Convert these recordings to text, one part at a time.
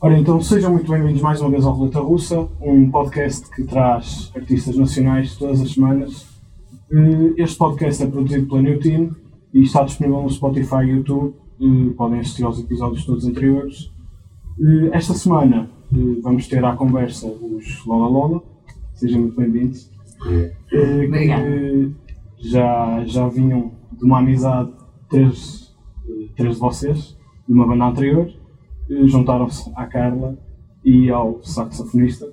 Ora, então sejam muito bem-vindos mais uma vez ao Roleta Russa, um podcast que traz artistas nacionais todas as semanas. Eh, Este podcast é produzido pela New Team e está disponível no Spotify e YouTube. Eh, Podem assistir aos episódios todos anteriores. Eh, Esta semana vamos ter à conversa os Lola Lola. Sejam muito bem-vindos. Eh, que já, já vinham de uma amizade, três, três de vocês, de uma banda anterior, juntaram-se à Carla e ao saxofonista.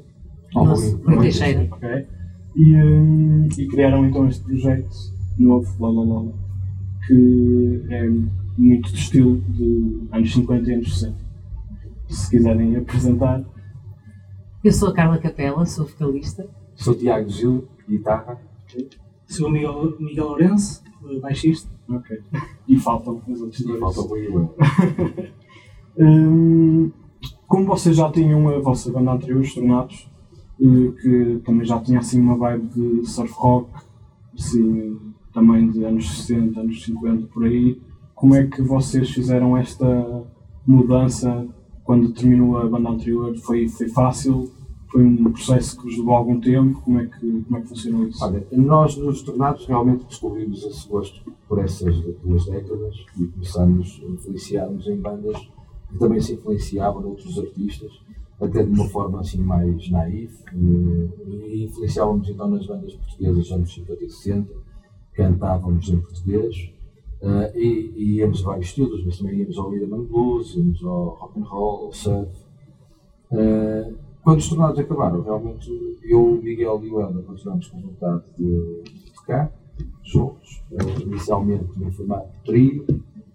ao Nossa, Rui- Rui Rui Teixeira. ok? E, eh, e criaram então este projeto novo, Lola Lola, que é muito de estilo de anos 50 e anos 60. Se quiserem apresentar, Eu sou a Carla Capela, sou vocalista. Sou Tiago Gil, guitarra. Sou o Miguel, Miguel Lourenço, baixista. ok. E faltam os outros E dois. falta o Will. Hum, como vocês já tinham a vossa banda anterior, os Tornados, que também já tinha assim uma vibe de surf rock, assim, também de anos 60, anos 50, por aí, como é que vocês fizeram esta mudança quando terminou a banda anterior? Foi, foi fácil? Foi um processo que vos levou algum tempo? Como é que, como é que funcionou isso? Olha, nós nos tornados realmente descobrimos esse gosto por essas duas décadas e começamos a influenciar-nos em bandas que também se influenciavam de outros artistas, até de uma forma assim mais naif, e, e influenciávamos então nas bandas portuguesas dos anos 50 e 60, cantávamos em português, eh, e, e íamos a vários estilos, mas também íamos ao rhythm and blues, íamos ao rock and roll, ao surf. Eh, quando os tornados acabaram, realmente eu, o Miguel e o Helder continuamos com vontade de, tocar juntos, eh, inicialmente no formato trio,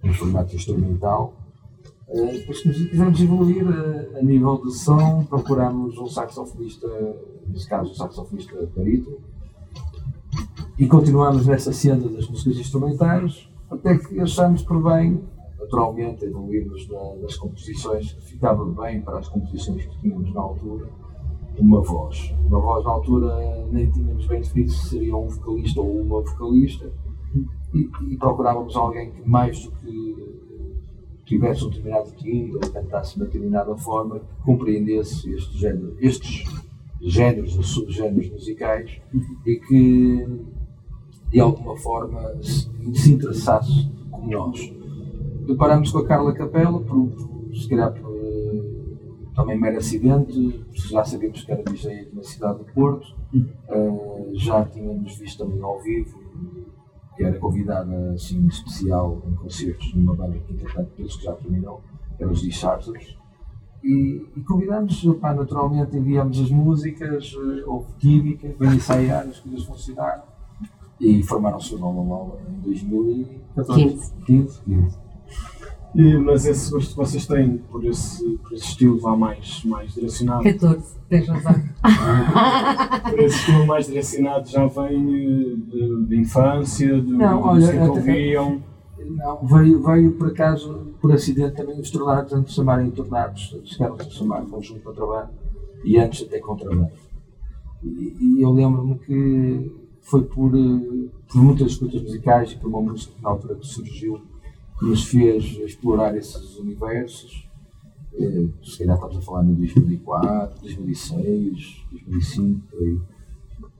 no formato instrumental. Eh, depois quisemos evoluir eh, a nível de som, procurámos um saxofonista, nesse caso um saxofonista barítono, e continuamos nessa senda das músicas instrumentais, até que achamos por bem, naturalmente, evoluirmos na- nas composições, que ficava bem para as composições que tínhamos na altura, uma voz. Uma voz na altura nem tínhamos bem definido se seria um vocalista ou uma vocalista, e, e procurávamos alguém que mais do que tivesse um determinado timbre ou cantasse de uma determinada forma, que compreendesse este género, estes géneros ou subgéneros musicais e que de alguma forma se, se interessasse como nós. Deparamos com a Carla Capela, por, por, se calhar por eh, também mero acidente, já sabíamos que era DJ aqui na cidade do Porto, Eh, já tínhamos visto também ao vivo, que era convidada assim especial em concertos numa banda que entretanto penso que já terminou, que era os D-Charters. E, e convidámos, pá, naturalmente enviámos as músicas, eh, houve química, veio ensaiar, as coisas funcionaram e formaram-se o Lola Lola em 2014. 15. 15, 15. E- mas esse gosto que vocês têm por esse, por esse estilo vá mais, mais direcionado 14, tens razão. Por esse estilo mais direcionado já vem de, infância, de Não, olha, que ouviam. Não, veio, veio por acaso, por acidente também os tornados, antes de chamarem tornados, chegaram-se a chamar conjunto de contrabando e antes até contrabando. E, e eu lembro-me que foi por, eh, por muitas escutas musicais e por uma música que na altura que surgiu nos fez explorar esses universos. Eh, Se calhar estamos a falar em 2004, 2006, 2005, por aí.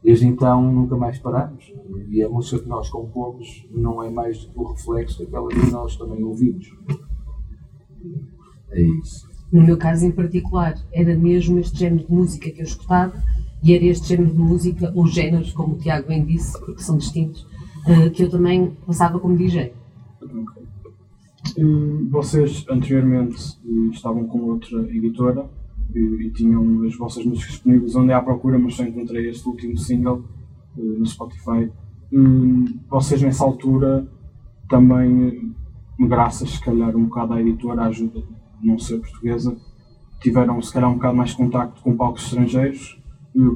Desde então nunca mais paramos. E a música que nós compomos não é mais do que o reflexo daquela que nós também ouvimos. É isso. No meu caso em particular, era mesmo este género de música que eu escutava e era este género de música, ou géneros, como o Tiago bem disse, porque são distintos, eh, que eu também passava como DJ. Eh, Vocês anteriormente eh, estavam com outra editora e, e tinham as vossas músicas disponíveis onde à procura, mas só encontrei este último single eh, no Spotify. Vocês nessa altura também, eh, graças se calhar um bocado à editora, à ajuda de não ser portuguesa, tiveram se calhar um bocado mais contacto com palcos estrangeiros.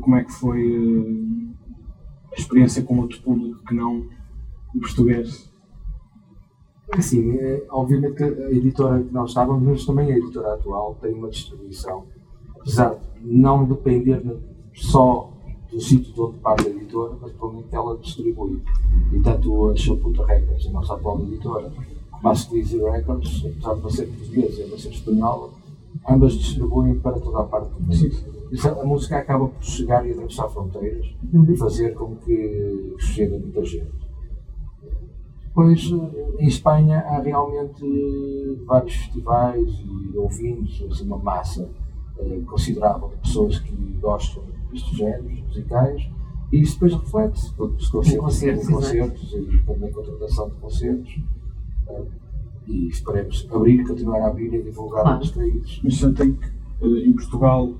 Como é que foi a experiência com outro público que não o português? Assim, é, obviamente que a editora que nós estávamos, mas também a editora atual, tem uma distribuição, apesar de não depender só do sítio de onde parte a editora, mas pelo menos ela distribui. E tanto a Chaputa Records, a nossa atual editora, como a Squeezy Records, apesar de não ser portuguesa e não ser espanhola, ambas distribuem para toda a parte do mundo. Sim, sim. A música acaba por chegar e atravessar fronteiras Uhum. e fazer com que chegue a muita gente. Depois, eh, em Espanha, há realmente vários festivais e ouvintes, assim, uma massa eh, considerável de pessoas que gostam destes géneros musicais e isso depois reflete-se nos concertos, concertos, em concertos e também contratação de concertos. eh, E esperemos abrir, continuar a abrir e divulgar Claro. nos países. Mas sentem que eh, em Portugal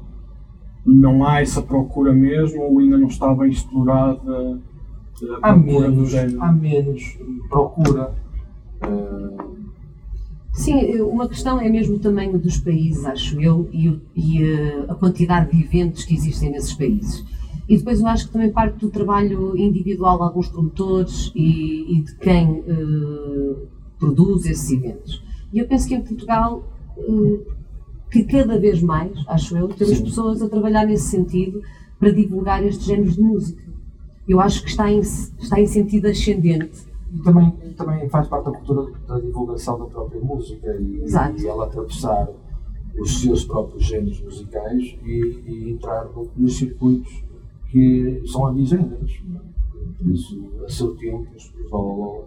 não há essa procura mesmo ou ainda não está bem explorada há menos, há menos procura. Sim, uma questão é mesmo o tamanho dos países, acho eu, e, e, eh, a quantidade de eventos que existem nesses países. E depois eu acho que também parte do trabalho individual de alguns promotores e, e de quem eh, produz esses eventos. E eu penso que em Portugal, eh, que cada vez mais, acho eu, temos Sim. pessoas a trabalhar nesse sentido para divulgar estes géneros de música. Eu acho que está em, está em sentido ascendente. e também, também faz parte da cultura da divulgação da própria música e, e ela atravessar os seus próprios géneros musicais e, e entrar no- nos circuitos que são ambigêneros. Por isso, a seu tempo, os Lola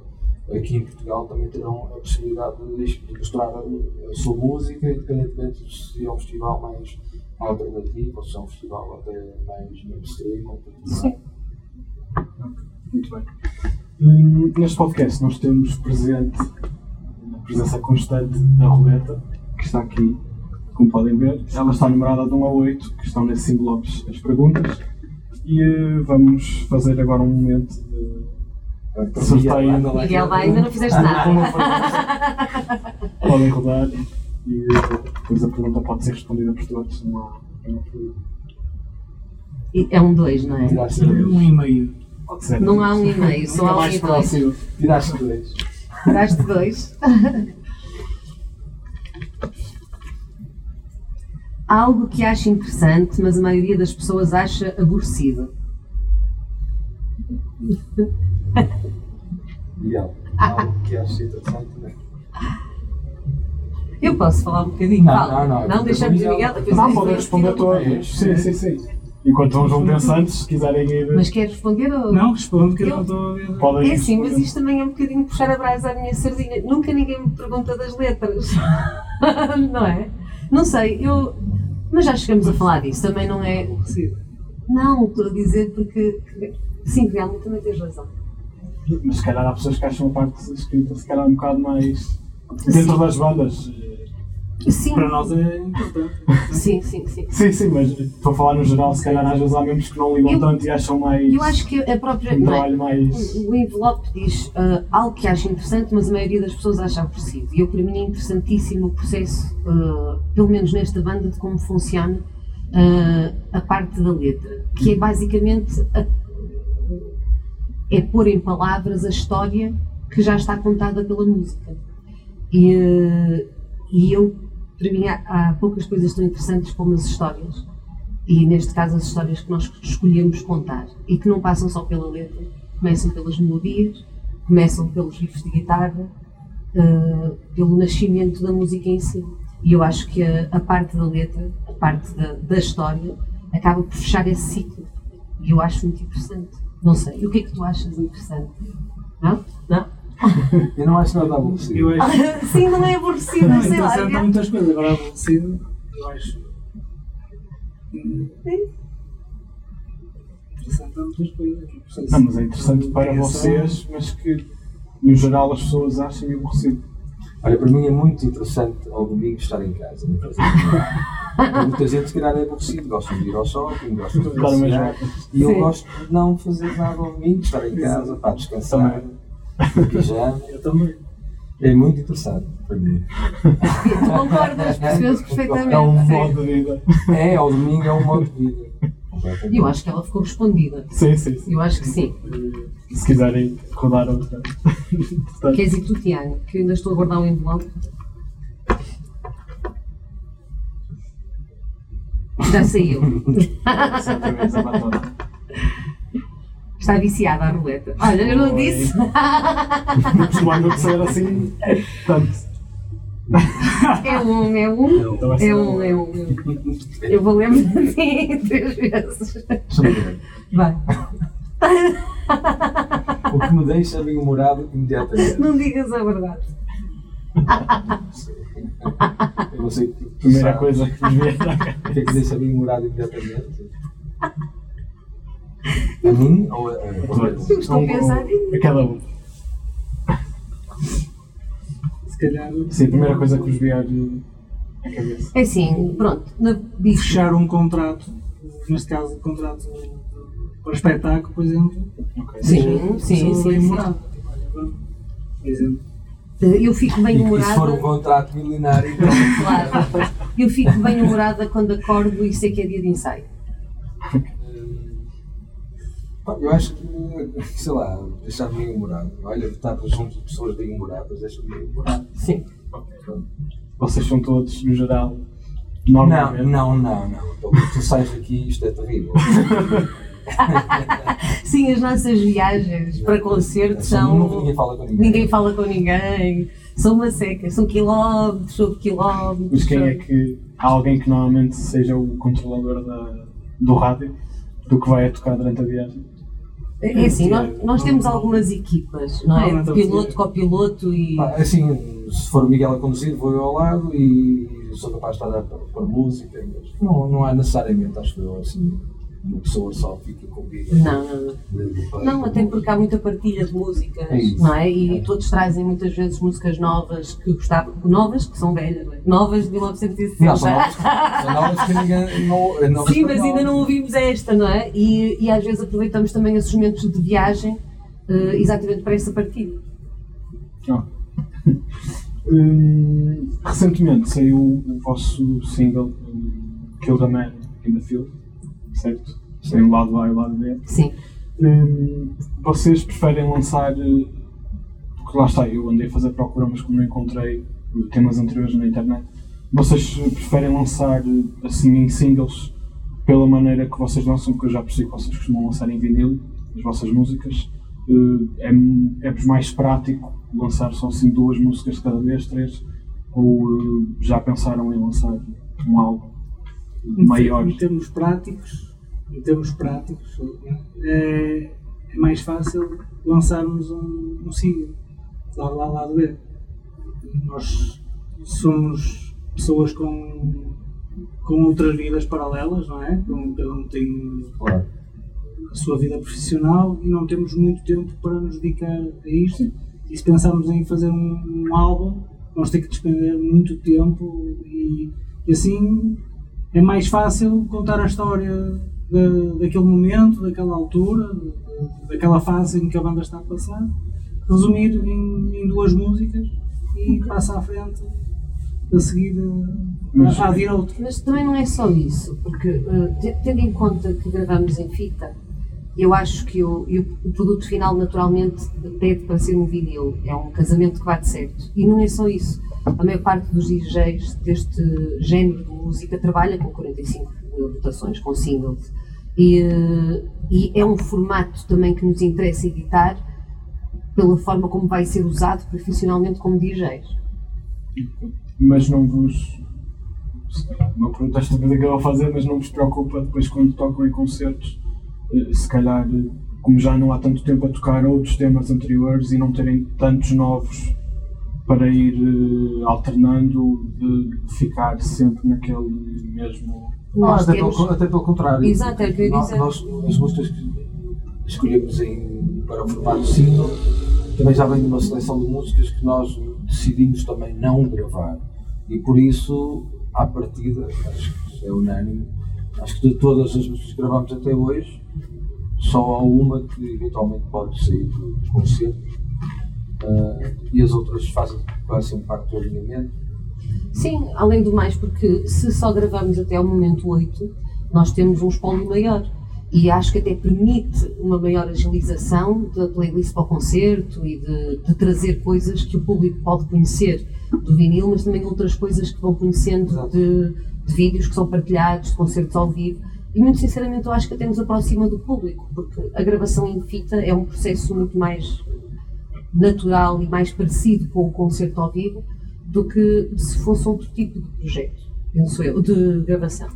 aqui em Portugal também terão a possibilidade de, mostrar a, sua música, independentemente de se é um festival mais alternativo ou se é um festival até mais mainstream. Sim. Muito bem. Hum, neste podcast nós temos presente a presença constante da roleta, que está aqui, como podem ver. Ela está numerada de 1 a 8, que estão nesses envelopes as perguntas. E eh, vamos fazer agora um momento de sorteio. Miguel, vai, ainda não fizeste nada. Podem rodar e eh, depois a pergunta pode ser respondida por todos. Não há, não há problema. É um 2, não é? Um e meio. Pode ser. Não há um e meio, só há um mais e dois. próximo. Tiraste dois. Tiraste dois. Há algo que acha interessante, mas a maioria das pessoas acha aborrecido. Miguel, algo que acho interessante, né? Eu posso falar um bocadinho? Não, não, não, Não, deixamos o Miguel. Depois Não, podem responder todos. Sim, sim, sim. Enquanto uns vão pensando, se quiserem ir. Mas quer responder ou. Não, respondo que eu não estou a ver. É sim, mas isto também é um bocadinho puxar a brasa à minha sardinha. Nunca ninguém me pergunta das letras. não é? Não sei, eu. Mas já chegamos a falar disso, também não é. Não, estou a dizer porque. Sim, realmente também tens razão. Mas se calhar há pessoas que acham a parte escrita se calhar um bocado mais dentro Sim. das bandas. Sim, Para nós é importante. sim, sim, sim. Sim, sim, mas estou a falar no geral, se calhar às vezes há membros que não ligam Eu- tanto e acham mais. Eu acho que a própria. um não é? trabalho mais. O envelope diz ah, algo que acha interessante, mas a maioria das pessoas acha aborrecido. E eu, para mim, é interessantíssimo o processo, ah, pelo menos nesta banda, de como funciona ah, a parte da letra, que é basicamente a- é pôr em palavras a história que já está contada pela música. E, ah, e eu, para mim, há, há poucas coisas tão interessantes como as histórias. E neste caso, as histórias que nós escolhemos contar e que não passam só pela letra, começam pelas melodias, começam pelos riffs de guitarra, eh, pelo nascimento da música em si. E eu acho que a, a parte da letra, a parte da, da história, acaba por fechar esse ciclo. E eu acho muito interessante. Não sei. E o que é que tu achas interessante? Não? Não? Eu não acho nada aborrecido. Eu acho. Sim, não é aborrecido, Não, sei lá. interessante há muitas coisas. Agora, aborrecido, eu acho. Interessante há muitas coisas. Não, mas é interessante para vocês, mas que no geral as pessoas achem aborrecido. Olha, para mim é muito interessante ao domingo estar em casa. Nada. Para muita gente, se calhar, é aborrecido. Gosta de ir ao shopping, gosta de voltas. E eu Sim. gosto de não fazer nada ao domingo, estar em casa, para descansar, pijama. Eu também. É muito interessante para mim. Tu concordas, percebes perfeitamente. É um modo de vida. É, ao domingo é um modo de vida. E eu acho que ela ficou respondida. Sim, sim, sim. Eu acho que sim. Se quiserem rodar outra. Queres ir tu, Tiago? Que eu ainda estou a guardar um envelope. Já saiu. exatamente. Está viciada a roleta. Olha, eu não Oi. disse. Costumando ser assim, tanto. É um, é um. Então ser É um, é um. Eu vou ler de ti três vezes. Vai. O que me deixa bem-humorado imediatamente. Não digas a verdade. Eu não sei. Primeira sabe, coisa que à que é deixa bem-humorado imediatamente? A mim ou a. a- Eu estou a pensar em. A cada um. Se calhar Sim, a primeira coisa que vos vier à cabeça. É assim, pronto. Na, fechar um contrato, neste caso um contrato para espetáculo, por exemplo. Ok. Sim, sim, sim, sim. humorada. Por exemplo. eu fico bem E, e se for um humorada. contrato milionário, então. Claro. Eu fico bem humorada quando acordo e sei que é dia de ensaio. Eu acho que, sei lá, deixar-me bem humorado. Olha, estar junto de pessoas bem humoradas deixa-me bem humorado. Sim. Pronto. Vocês são todos, no geral, Não, normalmente. não, não, não. Então, tu sais daqui isto é terrível. Sim, as nossas viagens para concertos são. ninguém fala com ninguém. Ninguém fala com ninguém. São uma seca. São quilómetros sobre quilómetros. Mas quem é que. Há alguém que normalmente seja o controlador da, do rádio do que vai a tocar durante a viagem? É assim, nós, nós temos algumas equipas, não é? Não, não, Piloto, copiloto e. Pá, assim, se for o Miguel a conduzir, vou eu ao lado e sou capaz de estar a pôr música. Mas não, não há necessariamente, acho eu, assim, uma pessoa só fica comigo. Não, não, não. De- Não, até porque há muita partilha de músicas, É não é? E todos trazem muitas vezes músicas novas que gostavam. Novas, que são velhas, não é? Novas de 1960. Não, são novas, são novas que ninguém. Não, é novas Sim, mas ainda não ouvimos esta, não é? E, e às vezes aproveitamos também esses momentos de viagem eh, exatamente para essa partilha. Ah. Hum, recentemente saiu o vosso single um, Kill the Man in the Field, certo? Tem o lado A e o lado B. Sim. Hum, vocês preferem lançar. Porque lá está, eu andei a fazer procura, mas como não encontrei temas anteriores na internet, vocês preferem lançar assim em singles pela maneira que vocês lançam, porque eu já percebi que vocês costumam lançar em vinil as vossas músicas. Eh, É, é-vos mais prático lançar só assim duas músicas de cada vez, três? Ou eh, já pensaram em lançar um álbum maior? Em termos práticos, em termos práticos, é, é mais fácil lançarmos um, um single, lado lá, lado B. Nós somos pessoas com, com outras vidas paralelas, não é? Com- Cada um tem Claro. a sua vida profissional e não temos muito tempo para nos dedicar a isto. E se pensarmos em fazer um, um álbum, vamos ter que despender muito tempo e, e assim é mais fácil contar a história da, daquele momento, daquela altura, da- daquela fase em que a banda está a passar, resumir em, em duas músicas e passa à frente a seguir Mas- a, a vir outro. Mas também não é só isso, porque te- tendo em conta que gravamos em fita, eu acho que o, o, o produto final naturalmente pede para ser um vinil, é um casamento que bate certo. E não é só isso. A maior parte dos DJs deste género de música trabalha com 45 mil rotações, com singles. E, eh, e é um formato também que nos interessa editar pela forma como vai ser usado profissionalmente como DJs. mas não vos. Uma pergunta estúpida que eu vou fazer, mas não vos preocupa depois quando tocam em concertos, eh, se calhar, eh, como já não há tanto tempo a tocar outros temas anteriores e não terem tantos novos para ir alternando, de ficar sempre naquele mesmo. Nós até, temos- pelo, até pelo contrário. Exato, é o que eu Nós-. Nós, as músicas que escolhemos em, para o formato single também já vem de uma seleção de músicas que nós decidimos também não gravar. E por isso, à partida, acho que é unânime, acho que de todas as músicas que gravamos até hoje, só há uma que eventualmente pode sair do concerto ah, e as outras fazem, fazem parte do alinhamento. Sim, além do mais, porque se só gravamos até ao momento 8, nós temos um espólio maior. E acho que até permite uma maior agilização da playlist para o concerto e de, de trazer coisas que o público pode conhecer do vinil, mas também outras coisas que vão conhecendo de, de vídeos que são partilhados, de concertos ao vivo. E muito sinceramente eu acho que até nos aproxima do público, porque a gravação em fita é um processo muito mais natural e mais parecido com o concerto ao vivo do que se fosse outro tipo de projeto, penso eu, de gravação.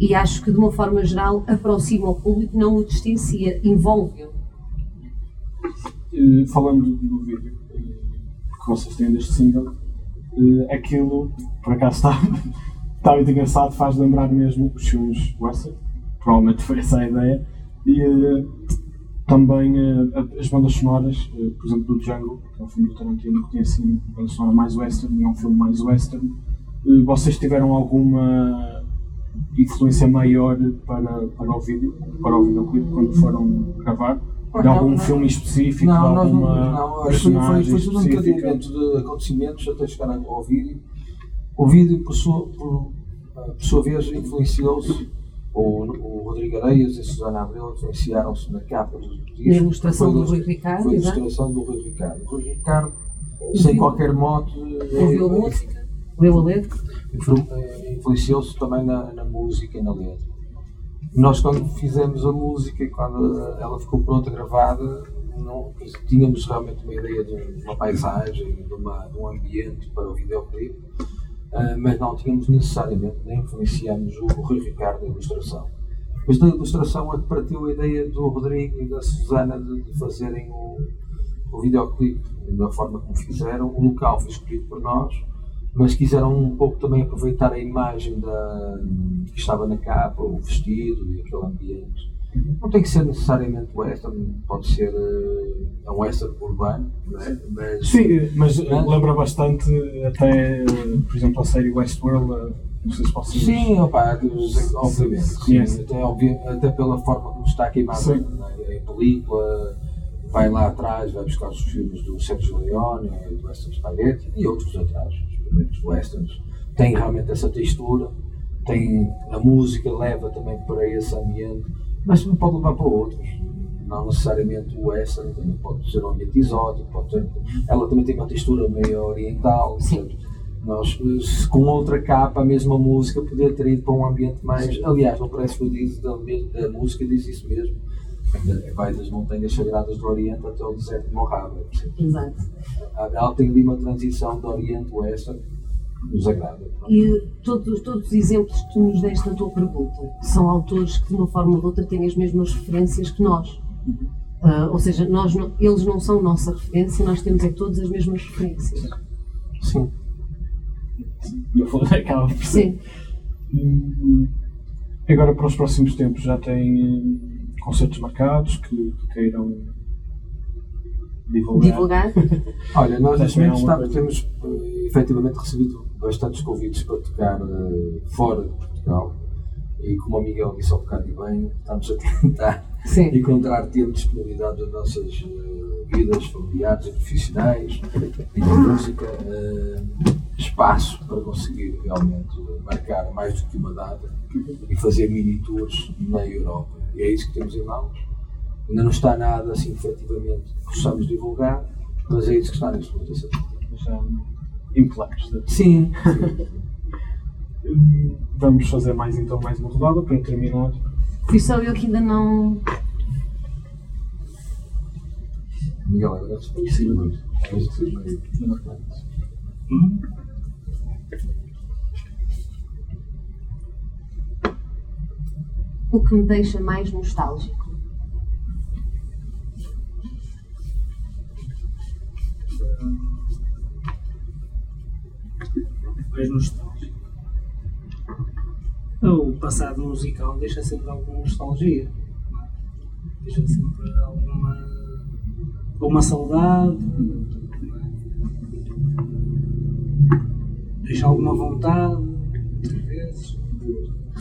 E acho que, de uma forma geral, aproxima o público, não o distancia, envolve-o. Eh, falando do vídeo eh, que vocês têm deste single, eh, aquilo, por acaso está, está muito engraçado, faz lembrar mesmo os filmes western, provavelmente foi essa a ideia, e também eh, as bandas sonoras, eh, por exemplo, do Django, que é um filme do Tarantino que tem assim uma banda sonora mais western, e é um filme mais western. Eh, Vocês tiveram alguma influência maior para, para o vídeo, para o videoclipe, quando foram gravar? De algum não. filme específico, Não, de não, alguma não, foi, foi, personagem foi tudo um encadeamento de acontecimentos até chegar ao vídeo. O vídeo, por sua, por, por sua vez, influenciou-se, o, o Rodrigo Areias e a Susana Abreu influenciaram-se na capa do disco. Na ilustração do Rui Ricardo, Foi a exato. ilustração do Rui Ricardo. O Rui Ricardo, sem qualquer mote, Ouviu a é- música, leu a letra. eh, influenciou-se também na, na música e na letra. Nós, quando fizemos a música e quando ela ficou pronta, gravada, não, tínhamos realmente uma ideia de uma paisagem, de, uma, de um ambiente para o videoclipe, ah, mas não tínhamos necessariamente, nem influenciamos o Rui Ricardo na ilustração. Depois da ilustração é que partiu a ideia do Rodrigo e da Susana de, de fazerem o, o videoclipe da forma como fizeram. O local foi escolhido por nós, mas quiseram um pouco também aproveitar a imagem da, que estava na capa, o vestido e aquele ambiente. Não tem que ser necessariamente western, pode ser eh, um western urbano, é? mas Sim, mas eh, Mas- lembra bastante até, eh, por exemplo, a série Westworld, eh, não sei se vocês... Sim, opa, obviamente. Sim, conhece. até, até pela forma como está queimado Sim. na- em película, vai lá atrás, vai buscar os filmes do Sergio Leone, do Western Spaghetti e outros atrás, os primeiros westerns. Tem realmente essa textura, tem a música leva também para esse ambiente, mas também pode levar para outros. Não necessariamente o western, também pode ser um ambiente exótico, pode ter, ela também tem uma textura meio oriental, portanto, nós com outra capa, a mesma música, poder ter ido para um ambiente mais. Aliás, no press release da, da música diz isso mesmo. Vai das montanhas sagradas do Oriente até o deserto de Mojave. Exato. Ela tem ali uma transição do Oriente Western que nos agrada. E todos, todos os exemplos que tu nos deste na tua pergunta são autores que, de uma forma ou de outra, têm as mesmas referências que nós. Ah, ou seja, nós não- eles não são nossa referência, nós temos é todas as mesmas referências. Sim. No fundo, acaba por ser. Sim. Hum, Agora, para os próximos tempos, já têm hum, concertos marcados que, que queiram divulgar. Divulgar. Olha, nós neste momento temos eh, efetivamente recebido bastantes convites para tocar eh, fora de Portugal e como o Miguel disse ao bocado e bem, estamos a tentar Sim. encontrar tempo de disponibilidade das nossas eh, vidas familiares e profissionais e da música, eh, espaço para conseguir realmente marcar mais do que uma data e fazer mini tours na Europa. E é isso que temos em mãos. Ainda não está nada assim efetivamente que possamos divulgar, mas é isso que está neste momento a ser. Já em planos. de- Sim, Vamos fazer mais então mais uma rodada para terminar. Fui só eu que ainda não. Miguel, agora. O que me deixa mais nostálgico. Mais nostálgico. O passado musical deixa sempre alguma nostalgia. Deixa sempre alguma, alguma saudade. Deixa alguma vontade, às vezes,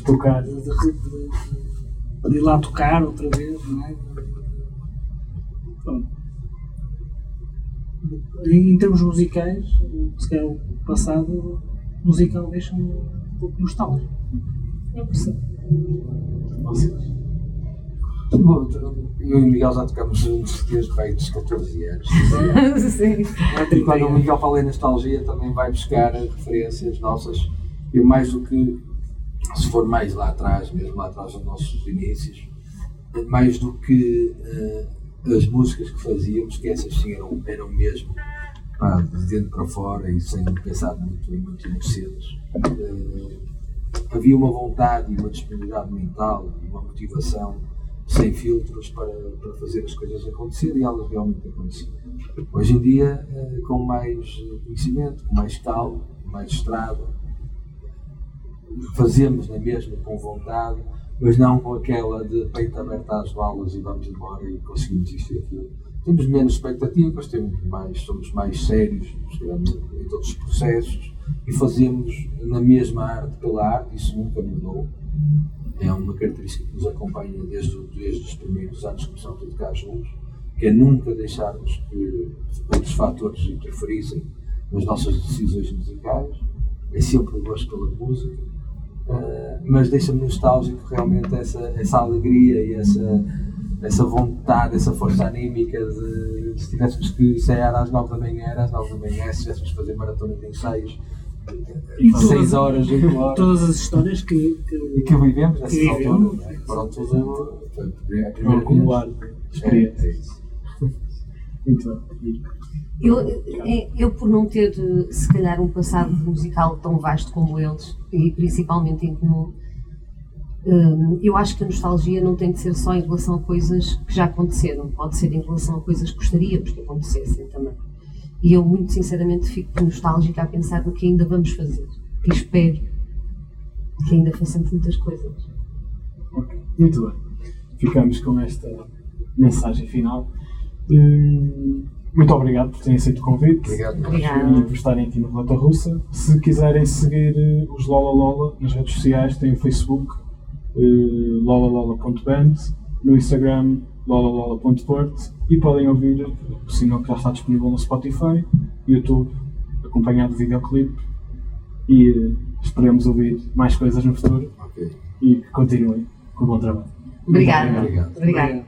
Tocar. de, de- de- de ir lá tocar outra vez, não é? Em termos musicais, se calhar o passado musical deixa-me um pouco nostálgico. Eu percebo. Vocês. Bom, Eu e o Miguel já tocamos juntos desde bem dos 14 anos. Sim. E quando o Miguel fala em nostalgia, também vai buscar referências nossas. E mais do que, se for mais lá atrás, mesmo lá atrás dos nossos inícios, mais do que eh, as músicas que fazíamos, que essas sim eram, eram mesmo pá, de dentro para fora e sem pensar muito em muito em cenas. Eh, havia uma vontade e uma disponibilidade mental e uma motivação sem filtros para, para fazer as coisas acontecer e elas realmente aconteciam. Hoje em dia, eh, com mais conhecimento, com mais calma, mais estrada, fazemos na mesma com vontade, mas não com aquela de peito aberto às balas e vamos embora e conseguimos isto e aquilo. Temos menos expectativas, temos mais, somos mais sérios em todos os processos e fazemos na mesma arte pela arte, isso nunca mudou. É uma característica que nos acompanha desde, desde os primeiros anos que começamos a tocar juntos, que é nunca deixarmos que outros fatores interferissem nas nossas decisões musicais. É sempre o gosto pela música Uh, mas deixa-me nostálgico realmente essa, essa alegria e essa, essa vontade, essa força anímica de se tivéssemos que ensaiar às 9 da manhã, era às 9 da manhã, se tivéssemos que fazer maratona de ensaios, 6 horas, 8 horas. Todas as histórias que, que, e que vivemos nessa altura, é? foram tudo a primeira vez. Experiência. Muito bem. Eu, é, eu, por não ter, se calhar, um passado musical tão vasto como eles, e principalmente em comum, hum, eu acho que a nostalgia não tem de ser só em relação a coisas que já aconteceram, pode ser em relação a coisas que gostaríamos que acontecessem também. E eu, muito sinceramente, fico nostálgica a pensar no que ainda vamos fazer. E espero que ainda façamos muitas coisas. Ok, muito bem. Ficamos com esta mensagem final. Hum, muito obrigado por terem aceito o convite obrigado, obrigado. e por estarem aqui no Relata Russa. Se quiserem seguir eh, os Lola Lola nas redes sociais, tem o Facebook uh, lolalala.band, no Instagram lolalala.port e podem ouvir o sinal que já está disponível no Spotify, YouTube, acompanhado do videoclipe e uh, esperemos ouvir mais coisas no futuro okay. e que continuem com o bom trabalho. Obrigada. Obrigado. Obrigado.